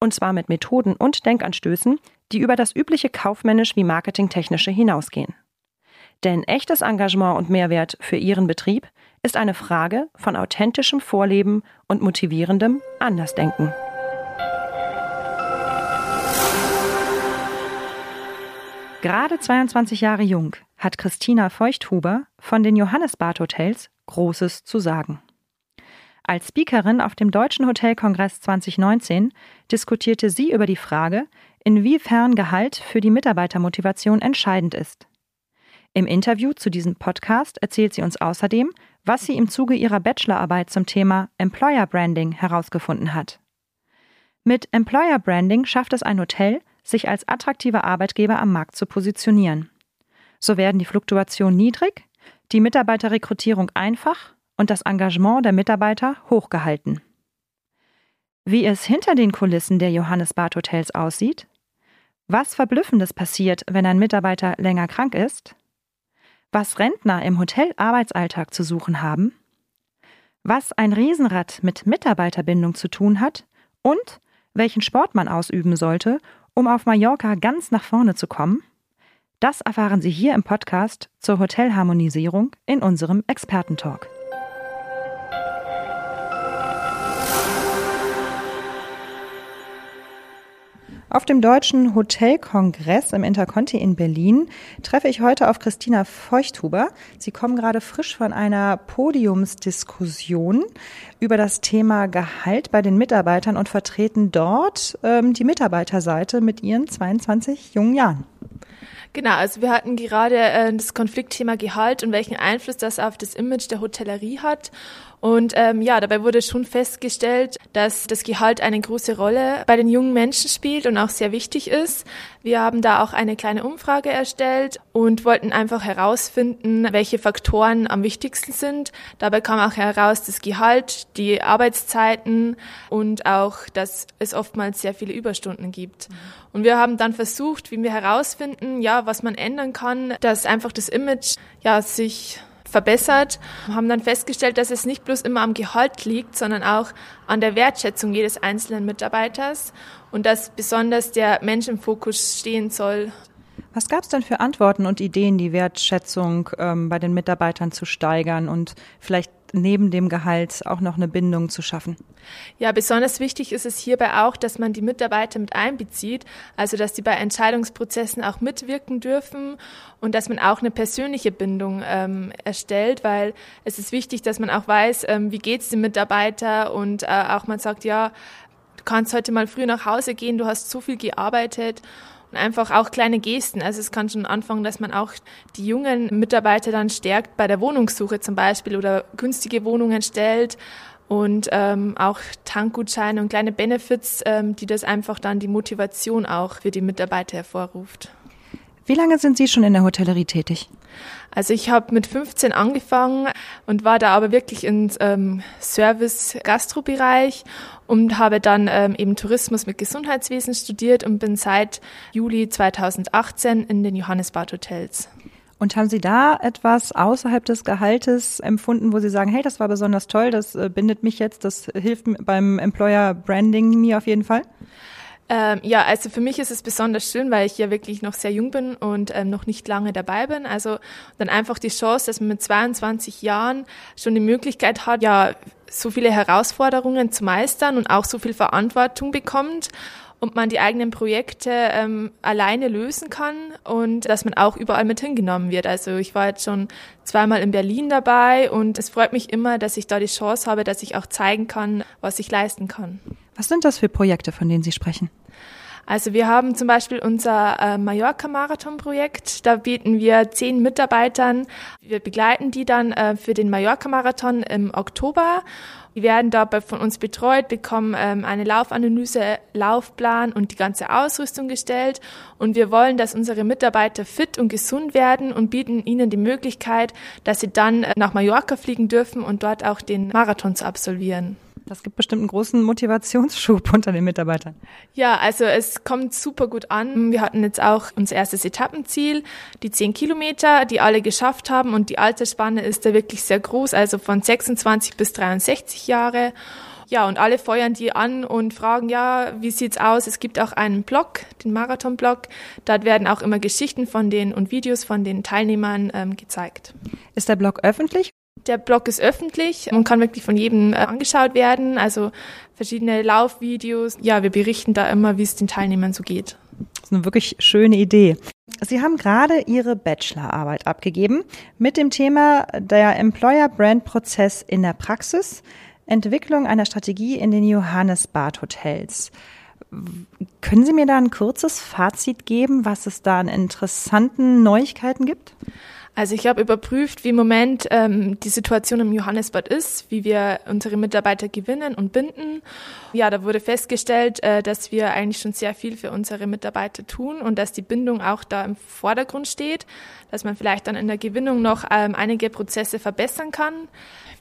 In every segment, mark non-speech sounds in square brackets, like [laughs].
Und zwar mit Methoden und Denkanstößen, die über das übliche kaufmännisch wie marketingtechnische hinausgehen. Denn echtes Engagement und Mehrwert für Ihren Betrieb ist eine Frage von authentischem Vorleben und motivierendem Andersdenken. Gerade 22 Jahre jung hat Christina Feuchthuber von den Johannesbad Hotels Großes zu sagen. Als Speakerin auf dem Deutschen Hotelkongress 2019 diskutierte sie über die Frage, inwiefern Gehalt für die Mitarbeitermotivation entscheidend ist. Im Interview zu diesem Podcast erzählt sie uns außerdem, was sie im Zuge ihrer Bachelorarbeit zum Thema Employer Branding herausgefunden hat. Mit Employer Branding schafft es ein Hotel, sich als attraktiver Arbeitgeber am Markt zu positionieren. So werden die Fluktuationen niedrig, die Mitarbeiterrekrutierung einfach und das Engagement der Mitarbeiter hochgehalten. Wie es hinter den Kulissen der Johannesbad Hotels aussieht, was Verblüffendes passiert, wenn ein Mitarbeiter länger krank ist, was Rentner im Hotelarbeitsalltag zu suchen haben, was ein Riesenrad mit Mitarbeiterbindung zu tun hat und welchen Sport man ausüben sollte, um auf Mallorca ganz nach vorne zu kommen, das erfahren Sie hier im Podcast zur Hotelharmonisierung in unserem Expertentalk. Auf dem Deutschen Hotelkongress im Interconti in Berlin treffe ich heute auf Christina Feuchthuber. Sie kommen gerade frisch von einer Podiumsdiskussion über das Thema Gehalt bei den Mitarbeitern und vertreten dort ähm, die Mitarbeiterseite mit ihren 22 jungen Jahren. Genau, also wir hatten gerade äh, das Konfliktthema Gehalt und welchen Einfluss das auf das Image der Hotellerie hat. Und ähm, ja, dabei wurde schon festgestellt, dass das Gehalt eine große Rolle bei den jungen Menschen spielt und auch sehr wichtig ist. Wir haben da auch eine kleine Umfrage erstellt und wollten einfach herausfinden, welche Faktoren am wichtigsten sind. Dabei kam auch heraus das Gehalt, die Arbeitszeiten und auch, dass es oftmals sehr viele Überstunden gibt. Und wir haben dann versucht, wie wir herausfinden, ja, was man ändern kann, dass einfach das Image ja sich verbessert, haben dann festgestellt, dass es nicht bloß immer am Gehalt liegt, sondern auch an der Wertschätzung jedes einzelnen Mitarbeiters und dass besonders der Mensch im Fokus stehen soll. Was gab es denn für Antworten und Ideen, die Wertschätzung ähm, bei den Mitarbeitern zu steigern und vielleicht neben dem Gehalt auch noch eine Bindung zu schaffen? Ja, besonders wichtig ist es hierbei auch, dass man die Mitarbeiter mit einbezieht, also dass sie bei Entscheidungsprozessen auch mitwirken dürfen und dass man auch eine persönliche Bindung ähm, erstellt, weil es ist wichtig, dass man auch weiß, ähm, wie geht's dem Mitarbeiter und äh, auch man sagt, ja, du kannst heute mal früh nach Hause gehen, du hast so viel gearbeitet und einfach auch kleine Gesten. Also es kann schon anfangen, dass man auch die jungen Mitarbeiter dann stärkt bei der Wohnungssuche zum Beispiel oder günstige Wohnungen stellt und ähm, auch Tankgutscheine und kleine Benefits, ähm, die das einfach dann die Motivation auch für die Mitarbeiter hervorruft. Wie lange sind Sie schon in der Hotellerie tätig? Also ich habe mit 15 angefangen und war da aber wirklich im ähm, Service-Gastro-Bereich und habe dann ähm, eben Tourismus mit Gesundheitswesen studiert und bin seit Juli 2018 in den Johannesbad Hotels. Und haben Sie da etwas außerhalb des Gehaltes empfunden, wo Sie sagen, hey, das war besonders toll, das äh, bindet mich jetzt, das hilft beim Employer Branding mir auf jeden Fall? Ähm, ja, also für mich ist es besonders schön, weil ich ja wirklich noch sehr jung bin und ähm, noch nicht lange dabei bin. Also dann einfach die Chance, dass man mit 22 Jahren schon die Möglichkeit hat, ja, so viele Herausforderungen zu meistern und auch so viel Verantwortung bekommt und man die eigenen Projekte ähm, alleine lösen kann und dass man auch überall mit hingenommen wird. Also ich war jetzt schon zweimal in Berlin dabei und es freut mich immer, dass ich da die Chance habe, dass ich auch zeigen kann, was ich leisten kann. Was sind das für Projekte, von denen Sie sprechen? Also wir haben zum Beispiel unser äh, Mallorca-Marathon-Projekt. Da bieten wir zehn Mitarbeitern. Wir begleiten die dann äh, für den Mallorca-Marathon im Oktober. Die werden dabei von uns betreut, bekommen ähm, eine Laufanalyse, Laufplan und die ganze Ausrüstung gestellt. Und wir wollen, dass unsere Mitarbeiter fit und gesund werden und bieten ihnen die Möglichkeit, dass sie dann äh, nach Mallorca fliegen dürfen und dort auch den Marathon zu absolvieren. Das gibt bestimmt einen großen Motivationsschub [laughs] unter den Mitarbeitern. Ja, also es kommt super gut an. Wir hatten jetzt auch unser erstes Etappenziel, die 10 Kilometer, die alle geschafft haben und die Altersspanne ist da wirklich sehr groß, also von 26 bis 63 Jahre. Ja, und alle feuern die an und fragen, ja, wie sieht's aus? Es gibt auch einen Blog, den Marathon-Blog. Dort werden auch immer Geschichten von denen und Videos von den Teilnehmern ähm, gezeigt. Ist der Blog öffentlich der Blog ist öffentlich und kann wirklich von jedem äh, angeschaut werden. Also verschiedene Laufvideos. Ja, wir berichten da immer, wie es den Teilnehmern so geht. Das ist eine wirklich schöne Idee. Sie haben gerade Ihre Bachelorarbeit abgegeben mit dem Thema der Employer Brand Prozess in der Praxis, Entwicklung einer Strategie in den Johannesbad Hotels. Können Sie mir da ein kurzes Fazit geben, was es da an interessanten Neuigkeiten gibt? Also ich habe überprüft, wie im Moment ähm, die Situation im Johannesbad ist, wie wir unsere Mitarbeiter gewinnen und binden. Ja, da wurde festgestellt, äh, dass wir eigentlich schon sehr viel für unsere Mitarbeiter tun und dass die Bindung auch da im Vordergrund steht, dass man vielleicht dann in der Gewinnung noch ähm, einige Prozesse verbessern kann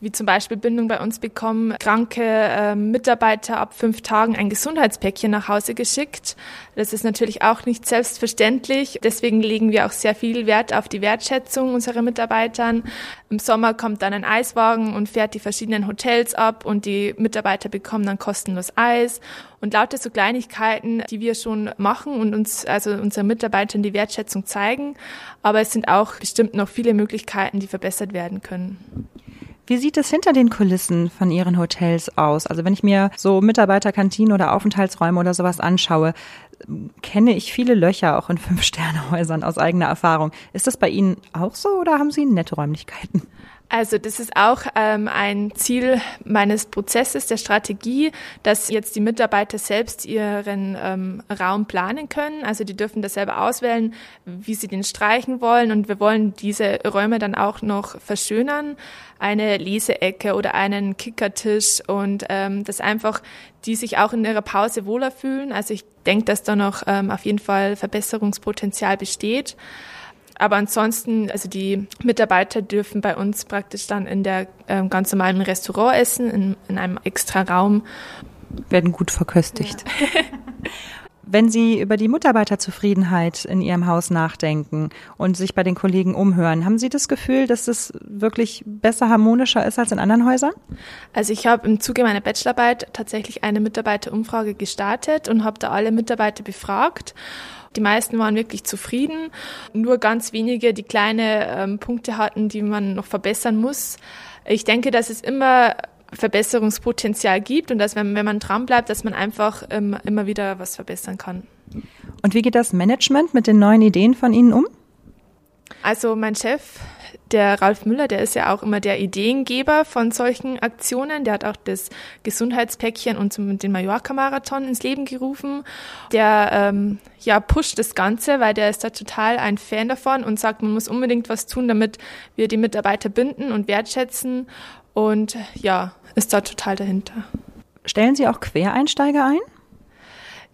wie zum Beispiel Bindung bei uns bekommen kranke äh, Mitarbeiter ab fünf Tagen ein Gesundheitspäckchen nach Hause geschickt. Das ist natürlich auch nicht selbstverständlich. Deswegen legen wir auch sehr viel Wert auf die Wertschätzung unserer Mitarbeitern. Im Sommer kommt dann ein Eiswagen und fährt die verschiedenen Hotels ab und die Mitarbeiter bekommen dann kostenlos Eis und lauter so Kleinigkeiten, die wir schon machen und uns, also unseren Mitarbeitern die Wertschätzung zeigen. Aber es sind auch bestimmt noch viele Möglichkeiten, die verbessert werden können. Wie sieht es hinter den Kulissen von Ihren Hotels aus? Also wenn ich mir so Mitarbeiterkantinen oder Aufenthaltsräume oder sowas anschaue, kenne ich viele Löcher auch in [laughs] Fünf-Sterne-Häusern aus eigener Erfahrung. Ist das bei Ihnen auch so oder haben Sie nette Räumlichkeiten? Also das ist auch ähm, ein Ziel meines Prozesses, der Strategie, dass jetzt die Mitarbeiter selbst ihren ähm, Raum planen können. Also die dürfen das selber auswählen, wie sie den streichen wollen. Und wir wollen diese Räume dann auch noch verschönern. Eine Leseecke oder einen Kickertisch und ähm, dass einfach die sich auch in ihrer Pause wohler fühlen. Also ich denke, dass da noch ähm, auf jeden Fall Verbesserungspotenzial besteht. Aber ansonsten, also die Mitarbeiter dürfen bei uns praktisch dann in der äh, ganz normalen Restaurant essen, in, in einem extra Raum. Werden gut verköstigt. Ja. [laughs] Wenn Sie über die Mitarbeiterzufriedenheit in Ihrem Haus nachdenken und sich bei den Kollegen umhören, haben Sie das Gefühl, dass es wirklich besser harmonischer ist als in anderen Häusern? Also ich habe im Zuge meiner Bachelorarbeit tatsächlich eine Mitarbeiterumfrage gestartet und habe da alle Mitarbeiter befragt. Die meisten waren wirklich zufrieden. Nur ganz wenige, die kleine ähm, Punkte hatten, die man noch verbessern muss. Ich denke, dass es immer Verbesserungspotenzial gibt und dass, wenn, wenn man dran bleibt, dass man einfach ähm, immer wieder was verbessern kann. Und wie geht das Management mit den neuen Ideen von Ihnen um? Also mein Chef der Ralf Müller, der ist ja auch immer der Ideengeber von solchen Aktionen. Der hat auch das Gesundheitspäckchen und den Mallorca-Marathon ins Leben gerufen. Der ähm, ja pusht das Ganze, weil der ist da total ein Fan davon und sagt, man muss unbedingt was tun, damit wir die Mitarbeiter binden und wertschätzen. Und ja, ist da total dahinter. Stellen Sie auch Quereinsteiger ein?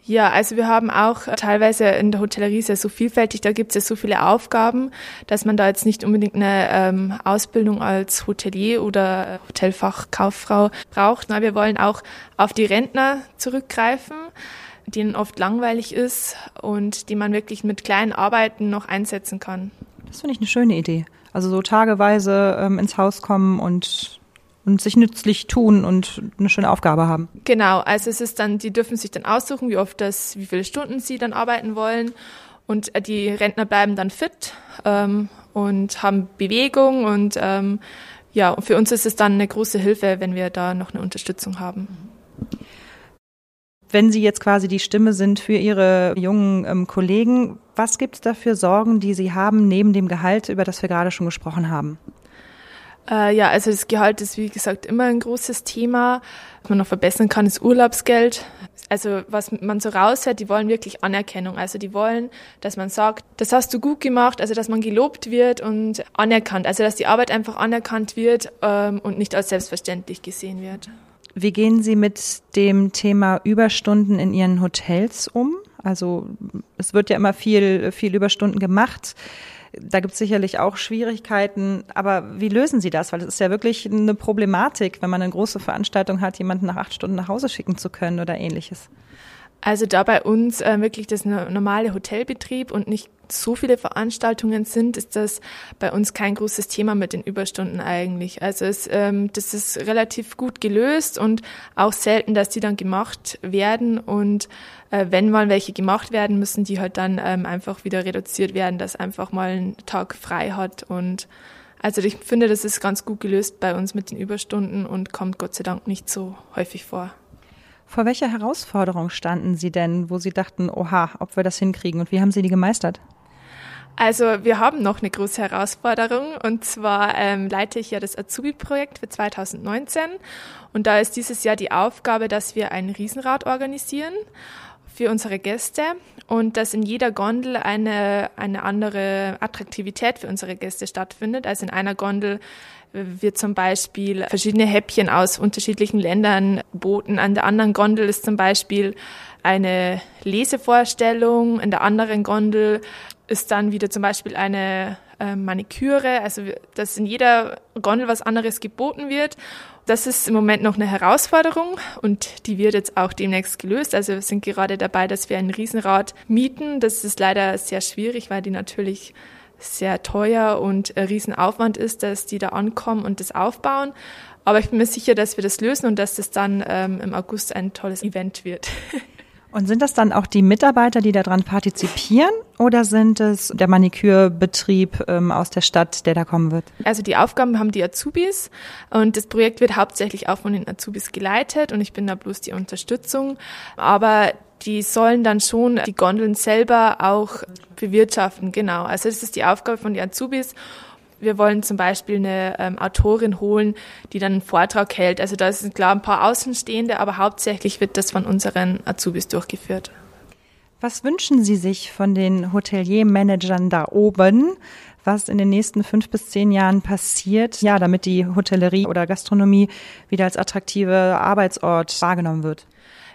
Ja, also wir haben auch teilweise in der Hotellerie ja so vielfältig, da gibt es ja so viele Aufgaben, dass man da jetzt nicht unbedingt eine ähm, Ausbildung als Hotelier oder Hotelfachkauffrau braucht. Na, wir wollen auch auf die Rentner zurückgreifen, denen oft langweilig ist und die man wirklich mit kleinen Arbeiten noch einsetzen kann. Das finde ich eine schöne Idee. Also so tageweise ähm, ins Haus kommen und und sich nützlich tun und eine schöne Aufgabe haben. Genau, also es ist dann, die dürfen sich dann aussuchen, wie oft das, wie viele Stunden sie dann arbeiten wollen. Und äh, die Rentner bleiben dann fit ähm, und haben Bewegung und ähm, ja, für uns ist es dann eine große Hilfe, wenn wir da noch eine Unterstützung haben. Wenn Sie jetzt quasi die Stimme sind für Ihre jungen ähm, Kollegen, was gibt es da für Sorgen, die Sie haben neben dem Gehalt, über das wir gerade schon gesprochen haben? Äh, ja, also das Gehalt ist wie gesagt immer ein großes Thema. Was man noch verbessern kann, ist Urlaubsgeld. Also was man so raushört, die wollen wirklich Anerkennung. Also die wollen, dass man sagt, das hast du gut gemacht, also dass man gelobt wird und anerkannt. Also dass die Arbeit einfach anerkannt wird ähm, und nicht als selbstverständlich gesehen wird. Wie gehen Sie mit dem Thema Überstunden in Ihren Hotels um? Also es wird ja immer viel, viel Überstunden gemacht. Da gibt es sicherlich auch Schwierigkeiten. Aber wie lösen Sie das? Weil es ist ja wirklich eine Problematik, wenn man eine große Veranstaltung hat, jemanden nach acht Stunden nach Hause schicken zu können oder ähnliches. Also da bei uns äh, wirklich das normale Hotelbetrieb und nicht so viele Veranstaltungen sind, ist das bei uns kein großes Thema mit den Überstunden eigentlich. Also es, ähm, das ist relativ gut gelöst und auch selten, dass die dann gemacht werden. Und äh, wenn mal welche gemacht werden, müssen die halt dann ähm, einfach wieder reduziert werden, dass einfach mal ein Tag frei hat. Und also ich finde, das ist ganz gut gelöst bei uns mit den Überstunden und kommt Gott sei Dank nicht so häufig vor. Vor welcher Herausforderung standen Sie denn, wo Sie dachten, oha, ob wir das hinkriegen? Und wie haben Sie die gemeistert? Also wir haben noch eine große Herausforderung. Und zwar ähm, leite ich ja das Azubi-Projekt für 2019 und da ist dieses Jahr die Aufgabe, dass wir ein Riesenrad organisieren für unsere Gäste und dass in jeder Gondel eine, eine andere Attraktivität für unsere Gäste stattfindet. Also in einer Gondel wird zum Beispiel verschiedene Häppchen aus unterschiedlichen Ländern geboten. An der anderen Gondel ist zum Beispiel eine Lesevorstellung. In der anderen Gondel ist dann wieder zum Beispiel eine äh, Maniküre. Also dass in jeder Gondel was anderes geboten wird. Das ist im Moment noch eine Herausforderung und die wird jetzt auch demnächst gelöst. Also wir sind gerade dabei, dass wir ein Riesenrad mieten. Das ist leider sehr schwierig, weil die natürlich sehr teuer und ein Riesenaufwand ist, dass die da ankommen und das aufbauen. Aber ich bin mir sicher, dass wir das lösen und dass das dann ähm, im August ein tolles Event wird. [laughs] Und sind das dann auch die Mitarbeiter, die daran partizipieren oder sind es der Manikürbetrieb ähm, aus der Stadt, der da kommen wird? Also die Aufgaben haben die Azubis und das Projekt wird hauptsächlich auch von den Azubis geleitet und ich bin da bloß die Unterstützung. Aber die sollen dann schon die Gondeln selber auch bewirtschaften, genau. Also das ist die Aufgabe von den Azubis. Wir wollen zum Beispiel eine ähm, Autorin holen, die dann einen Vortrag hält. Also da sind klar ein paar Außenstehende, aber hauptsächlich wird das von unseren Azubis durchgeführt. Was wünschen Sie sich von den Hoteliermanagern da oben? was in den nächsten fünf bis zehn Jahren passiert, ja, damit die Hotellerie oder Gastronomie wieder als attraktive Arbeitsort wahrgenommen wird?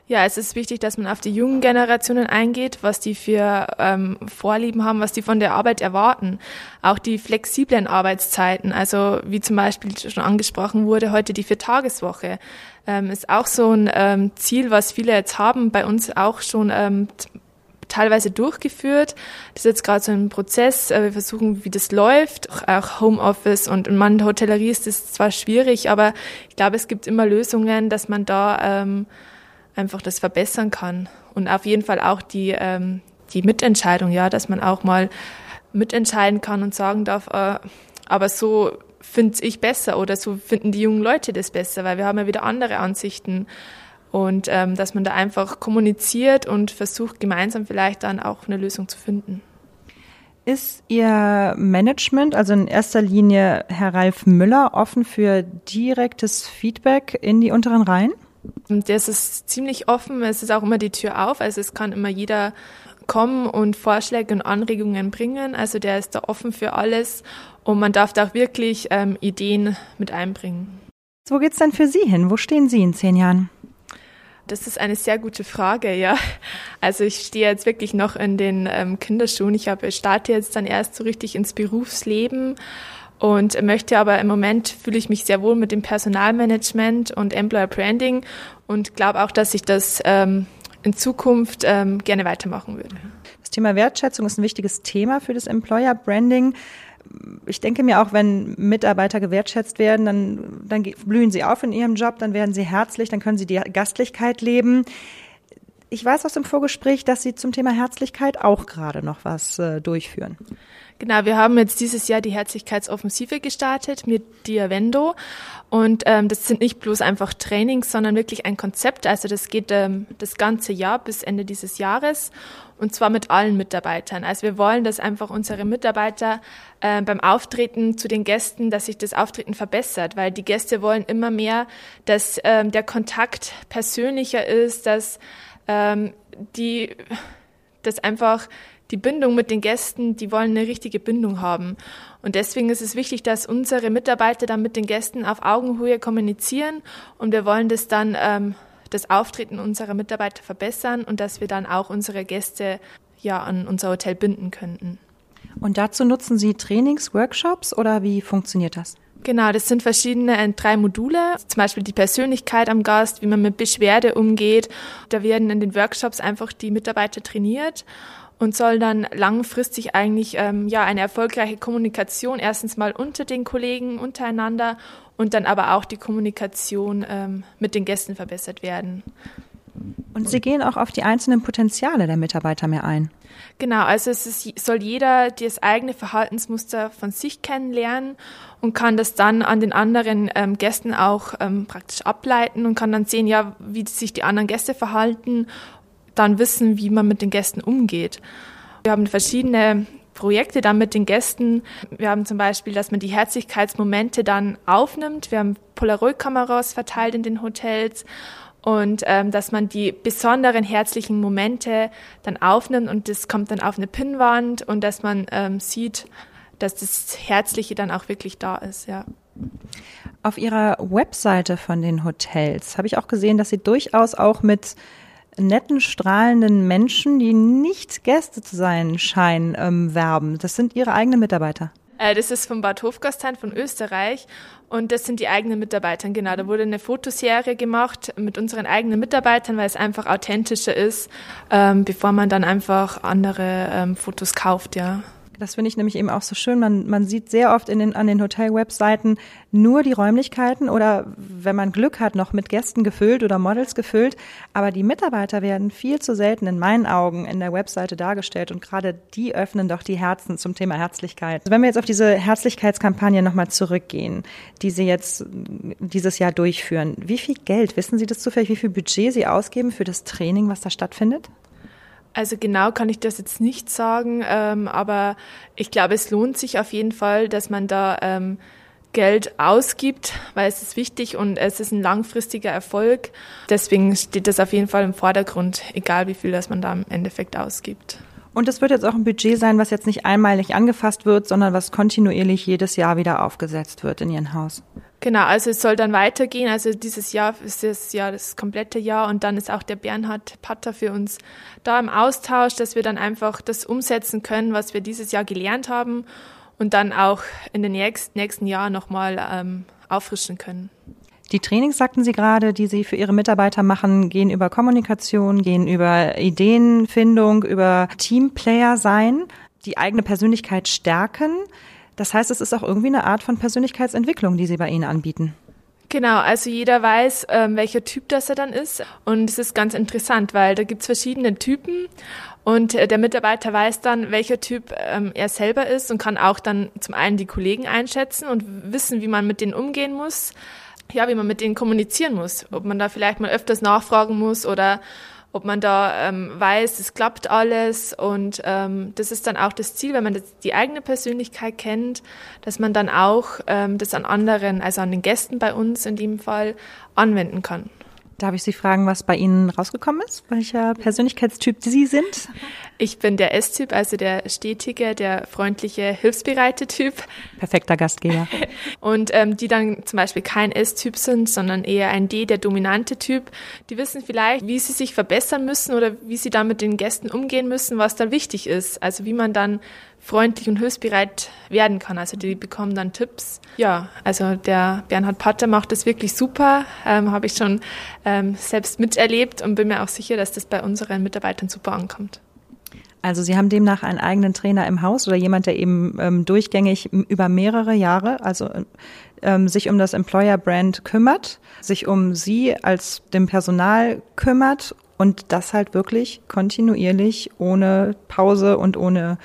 Ja, es ist wichtig, dass man auf die jungen Generationen eingeht, was die für ähm, Vorlieben haben, was die von der Arbeit erwarten. Auch die flexiblen Arbeitszeiten, also wie zum Beispiel schon angesprochen wurde, heute die Viertageswoche, ähm, ist auch so ein ähm, Ziel, was viele jetzt haben, bei uns auch schon ähm, teilweise durchgeführt. Das ist jetzt gerade so ein Prozess. Äh, wir versuchen, wie das läuft. Auch Homeoffice und in manchen Hotellerie ist das zwar schwierig, aber ich glaube, es gibt immer Lösungen, dass man da ähm, einfach das verbessern kann. Und auf jeden Fall auch die, ähm, die Mitentscheidung, ja, dass man auch mal mitentscheiden kann und sagen darf, äh, aber so finde ich besser oder so finden die jungen Leute das besser, weil wir haben ja wieder andere Ansichten. Und ähm, dass man da einfach kommuniziert und versucht, gemeinsam vielleicht dann auch eine Lösung zu finden. Ist Ihr Management, also in erster Linie Herr Ralf Müller, offen für direktes Feedback in die unteren Reihen? Und das ist ziemlich offen, es ist auch immer die Tür auf, also es kann immer jeder kommen und Vorschläge und Anregungen bringen. Also der ist da offen für alles und man darf da auch wirklich ähm, Ideen mit einbringen. Wo geht's denn für Sie hin? Wo stehen Sie in zehn Jahren? Das ist eine sehr gute Frage, ja. Also ich stehe jetzt wirklich noch in den ähm, Kinderschuhen. Ich habe starte jetzt dann erst so richtig ins Berufsleben und möchte aber im Moment fühle ich mich sehr wohl mit dem Personalmanagement und Employer Branding und glaube auch, dass ich das ähm, in Zukunft ähm, gerne weitermachen würde. Das Thema Wertschätzung ist ein wichtiges Thema für das Employer Branding. Ich denke mir auch, wenn Mitarbeiter gewertschätzt werden, dann, dann blühen sie auf in ihrem Job, dann werden sie herzlich, dann können sie die Gastlichkeit leben. Ich weiß aus dem Vorgespräch, dass Sie zum Thema Herzlichkeit auch gerade noch was äh, durchführen. Genau, wir haben jetzt dieses Jahr die Herzlichkeitsoffensive gestartet mit Diavendo. Und ähm, das sind nicht bloß einfach Trainings, sondern wirklich ein Konzept. Also das geht ähm, das ganze Jahr bis Ende dieses Jahres und zwar mit allen Mitarbeitern. Also wir wollen, dass einfach unsere Mitarbeiter äh, beim Auftreten zu den Gästen, dass sich das Auftreten verbessert, weil die Gäste wollen immer mehr, dass ähm, der Kontakt persönlicher ist, dass ähm, die, dass einfach die Bindung mit den Gästen, die wollen eine richtige Bindung haben. Und deswegen ist es wichtig, dass unsere Mitarbeiter dann mit den Gästen auf Augenhöhe kommunizieren und wir wollen das dann ähm, das Auftreten unserer Mitarbeiter verbessern und dass wir dann auch unsere Gäste ja an unser Hotel binden könnten. Und dazu nutzen Sie Trainings, Workshops oder wie funktioniert das? Genau, das sind verschiedene äh, drei Module, zum Beispiel die Persönlichkeit am Gast, wie man mit Beschwerde umgeht. Da werden in den Workshops einfach die Mitarbeiter trainiert und soll dann langfristig eigentlich ähm, ja eine erfolgreiche Kommunikation erstens mal unter den Kollegen untereinander und dann aber auch die Kommunikation ähm, mit den Gästen verbessert werden. Und Sie gehen auch auf die einzelnen Potenziale der Mitarbeiter mehr ein. Genau, also es ist, soll jeder das eigene Verhaltensmuster von sich kennenlernen und kann das dann an den anderen ähm, Gästen auch ähm, praktisch ableiten und kann dann sehen, ja, wie sich die anderen Gäste verhalten dann wissen, wie man mit den Gästen umgeht. Wir haben verschiedene Projekte dann mit den Gästen. Wir haben zum Beispiel, dass man die Herzlichkeitsmomente dann aufnimmt. Wir haben Polaroid-Kameras verteilt in den Hotels und ähm, dass man die besonderen herzlichen Momente dann aufnimmt und das kommt dann auf eine Pinnwand und dass man ähm, sieht, dass das Herzliche dann auch wirklich da ist, ja. Auf Ihrer Webseite von den Hotels habe ich auch gesehen, dass Sie durchaus auch mit netten, strahlenden Menschen, die nicht Gäste zu sein scheinen, ähm, werben. Das sind Ihre eigenen Mitarbeiter. Äh, das ist vom Bad Hofgastein von Österreich und das sind die eigenen Mitarbeiter. Genau, da wurde eine Fotoserie gemacht mit unseren eigenen Mitarbeitern, weil es einfach authentischer ist, ähm, bevor man dann einfach andere ähm, Fotos kauft, ja. Das finde ich nämlich eben auch so schön. Man, man sieht sehr oft in den, an den Hotel-Webseiten nur die Räumlichkeiten oder wenn man Glück hat, noch mit Gästen gefüllt oder Models gefüllt. Aber die Mitarbeiter werden viel zu selten in meinen Augen in der Webseite dargestellt und gerade die öffnen doch die Herzen zum Thema Herzlichkeit. Wenn wir jetzt auf diese Herzlichkeitskampagne nochmal zurückgehen, die Sie jetzt dieses Jahr durchführen, wie viel Geld, wissen Sie das zufällig, wie viel Budget Sie ausgeben für das Training, was da stattfindet? Also genau kann ich das jetzt nicht sagen, ähm, aber ich glaube, es lohnt sich auf jeden Fall, dass man da ähm, Geld ausgibt, weil es ist wichtig und es ist ein langfristiger Erfolg. Deswegen steht das auf jeden Fall im Vordergrund, egal wie viel das man da im Endeffekt ausgibt. Und es wird jetzt auch ein Budget sein, was jetzt nicht einmalig angefasst wird, sondern was kontinuierlich jedes Jahr wieder aufgesetzt wird in Ihrem Haus. Genau, also es soll dann weitergehen. Also dieses Jahr ist das Jahr das komplette Jahr und dann ist auch der Bernhard Patter für uns da im Austausch, dass wir dann einfach das umsetzen können, was wir dieses Jahr gelernt haben und dann auch in den nächsten, Jahren nochmal ähm, auffrischen können. Die Trainings, sagten Sie gerade, die Sie für Ihre Mitarbeiter machen, gehen über Kommunikation, gehen über Ideenfindung, über Teamplayer sein, die eigene Persönlichkeit stärken. Das heißt, es ist auch irgendwie eine Art von Persönlichkeitsentwicklung, die Sie bei Ihnen anbieten. Genau, also jeder weiß, ähm, welcher Typ das er dann ist. Und es ist ganz interessant, weil da gibt's verschiedene Typen und äh, der Mitarbeiter weiß dann, welcher Typ ähm, er selber ist und kann auch dann zum einen die Kollegen einschätzen und wissen, wie man mit denen umgehen muss ja, wie man mit denen kommunizieren muss. Ob man da vielleicht mal öfters nachfragen muss oder ob man da ähm, weiß, es klappt alles. Und ähm, das ist dann auch das Ziel, wenn man das, die eigene Persönlichkeit kennt, dass man dann auch ähm, das an anderen, also an den Gästen bei uns in dem Fall, anwenden kann. Darf ich Sie fragen, was bei Ihnen rausgekommen ist? Welcher Persönlichkeitstyp Sie sind? Ich bin der S-Typ, also der stetige, der freundliche, hilfsbereite Typ. Perfekter Gastgeber. [laughs] Und ähm, die dann zum Beispiel kein S-Typ sind, sondern eher ein D, der dominante Typ. Die wissen vielleicht, wie sie sich verbessern müssen oder wie sie dann mit den Gästen umgehen müssen, was dann wichtig ist. Also wie man dann freundlich und hilfsbereit werden kann. Also die bekommen dann Tipps. Ja, also der Bernhard Patter macht das wirklich super, ähm, habe ich schon ähm, selbst miterlebt und bin mir auch sicher, dass das bei unseren Mitarbeitern super ankommt. Also Sie haben demnach einen eigenen Trainer im Haus oder jemand, der eben ähm, durchgängig über mehrere Jahre, also ähm, sich um das Employer Brand kümmert, sich um Sie als dem Personal kümmert und das halt wirklich kontinuierlich ohne Pause und ohne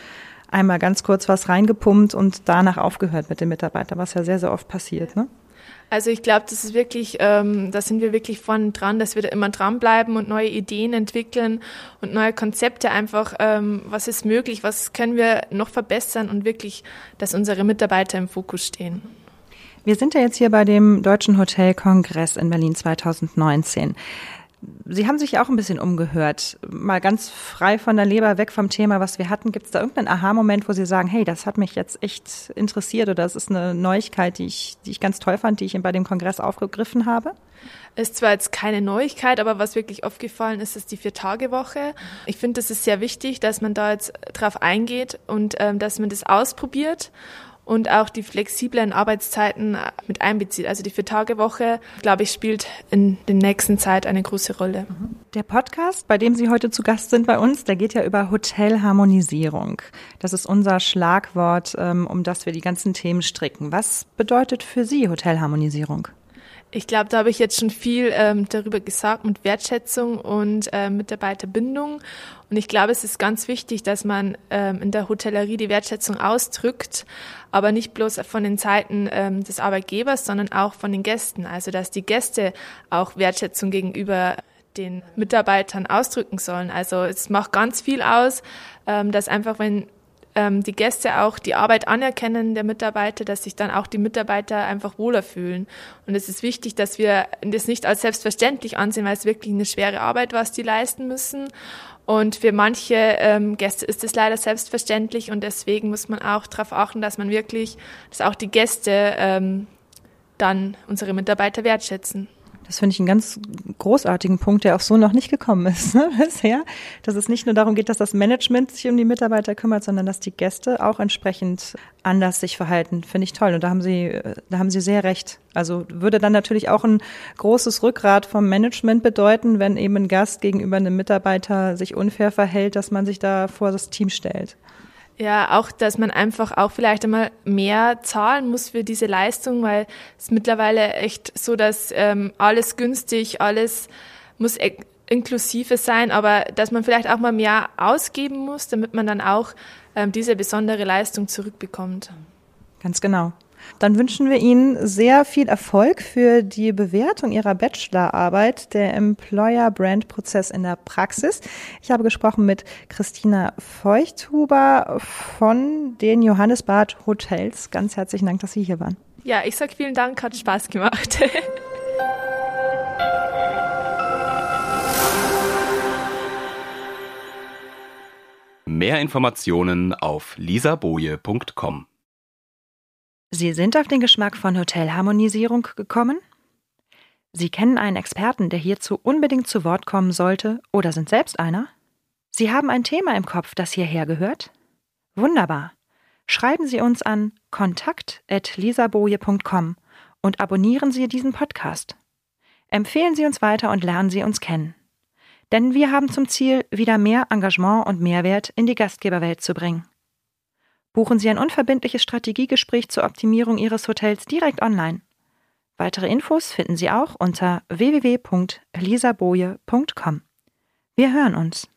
einmal ganz kurz was reingepumpt und danach aufgehört mit dem Mitarbeiter, was ja sehr, sehr oft passiert. Ne? Also ich glaube, das ist wirklich, ähm, da sind wir wirklich vorne dran, dass wir da immer dranbleiben und neue Ideen entwickeln und neue Konzepte einfach, ähm, was ist möglich, was können wir noch verbessern und wirklich, dass unsere Mitarbeiter im Fokus stehen. Wir sind ja jetzt hier bei dem Deutschen Hotelkongress in Berlin 2019. Sie haben sich auch ein bisschen umgehört. Mal ganz frei von der Leber, weg vom Thema, was wir hatten. Gibt es da irgendeinen Aha-Moment, wo Sie sagen, hey, das hat mich jetzt echt interessiert oder das ist eine Neuigkeit, die ich, die ich ganz toll fand, die ich bei dem Kongress aufgegriffen habe? Ist zwar jetzt keine Neuigkeit, aber was wirklich aufgefallen ist, ist die Vier-Tage-Woche. Ich finde, das ist sehr wichtig, dass man da jetzt drauf eingeht und ähm, dass man das ausprobiert und auch die flexiblen Arbeitszeiten mit einbezieht. Also die Vier-Tage-Woche, glaube ich, spielt in der nächsten Zeit eine große Rolle. Der Podcast, bei dem Sie heute zu Gast sind bei uns, der geht ja über Hotelharmonisierung. Das ist unser Schlagwort, ähm, um das wir die ganzen Themen stricken. Was bedeutet für Sie Hotelharmonisierung? Ich glaube, da habe ich jetzt schon viel ähm, darüber gesagt mit Wertschätzung und äh, Mitarbeiterbindung. Und ich glaube, es ist ganz wichtig, dass man ähm, in der Hotellerie die Wertschätzung ausdrückt, aber nicht bloß von den Seiten ähm, des Arbeitgebers, sondern auch von den Gästen. Also dass die Gäste auch Wertschätzung gegenüber den Mitarbeitern ausdrücken sollen. Also es macht ganz viel aus, ähm, dass einfach, wenn ähm, die Gäste auch die Arbeit anerkennen der Mitarbeiter, dass sich dann auch die Mitarbeiter einfach wohler fühlen. Und es ist wichtig, dass wir das nicht als selbstverständlich ansehen, weil es wirklich eine schwere Arbeit, was die leisten müssen. Und für manche ähm, Gäste ist es leider selbstverständlich und deswegen muss man auch darauf achten, dass man wirklich, dass auch die Gäste ähm, dann unsere Mitarbeiter wertschätzen. Das finde ich einen ganz großartigen Punkt, der auch so noch nicht gekommen ist ne, [laughs] bisher. Dass es nicht nur darum geht, dass das Management sich um die Mitarbeiter kümmert, sondern dass die Gäste auch entsprechend anders sich verhalten. Finde ich toll. Und da haben Sie, da haben Sie sehr recht. Also würde dann natürlich auch ein großes Rückgrat vom Management bedeuten, wenn eben ein Gast gegenüber einem Mitarbeiter sich unfair verhält, dass man sich da vor das Team stellt. Ja, auch, dass man einfach auch vielleicht einmal mehr zahlen muss für diese Leistung, weil es ist mittlerweile echt so, dass ähm, alles günstig, alles muss e inklusive sein, aber dass man vielleicht auch mal mehr ausgeben muss, damit man dann auch ähm, diese besondere Leistung zurückbekommt. Ganz genau. Dann wünschen wir Ihnen sehr viel Erfolg für die Bewertung Ihrer Bachelorarbeit, der Employer Brand Prozess in der Praxis. Ich habe gesprochen mit Christina Feuchthuber von den Johannesbad Hotels. Ganz herzlichen Dank, dass Sie hier waren. Ja, ich sage vielen Dank, hat Spaß gemacht. [laughs] Mehr Informationen auf lisaboje.com. Sie sind auf den Geschmack von Hotelharmonisierung gekommen? Sie kennen einen Experten, der hierzu unbedingt zu Wort kommen sollte, oder sind selbst einer? Sie haben ein Thema im Kopf, das hierher gehört? Wunderbar. Schreiben Sie uns an kontakt.lisaboje.com und abonnieren Sie diesen Podcast. Empfehlen Sie uns weiter und lernen Sie uns kennen. Denn wir haben zum Ziel, wieder mehr Engagement und Mehrwert in die Gastgeberwelt zu bringen. Buchen Sie ein unverbindliches Strategiegespräch zur Optimierung Ihres Hotels direkt online. Weitere Infos finden Sie auch unter www.elisaboje.com. Wir hören uns.